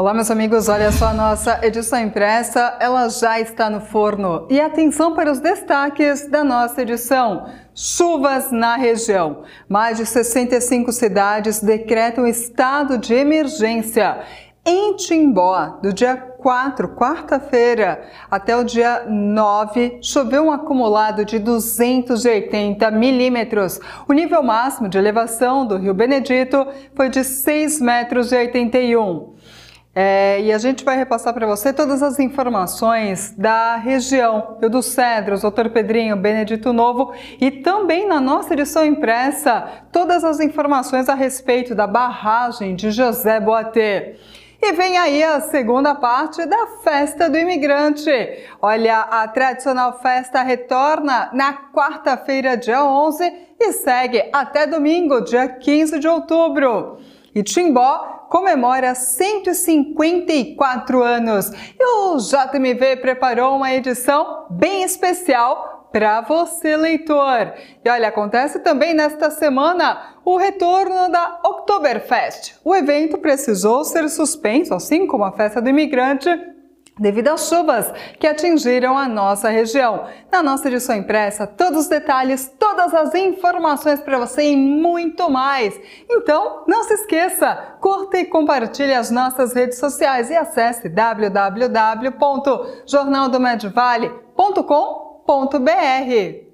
Olá, meus amigos, olha só a nossa edição impressa, ela já está no forno. E atenção para os destaques da nossa edição. Chuvas na região. Mais de 65 cidades decretam estado de emergência. Em Timbó, do dia 4, quarta-feira, até o dia 9, choveu um acumulado de 280 milímetros. O nível máximo de elevação do Rio Benedito foi de 6,81 metros. É, e a gente vai repassar para você todas as informações da região, Rio dos Cedros, Doutor Pedrinho, Benedito Novo e também na nossa edição impressa todas as informações a respeito da barragem de José Boatê. E vem aí a segunda parte da Festa do Imigrante. Olha, a tradicional festa retorna na quarta-feira, dia 11, e segue até domingo, dia 15 de outubro. E Timbó comemora 154 anos. E o JMV preparou uma edição bem especial para você, leitor. E olha, acontece também nesta semana o retorno da Oktoberfest. O evento precisou ser suspenso, assim como a festa do imigrante, devido às chuvas que atingiram a nossa região. Na nossa edição impressa, todos os detalhes, todas as informações para você e muito mais. Então, não se esqueça, curta e compartilhe as nossas redes sociais e acesse www.jornaldomedvale.com.br.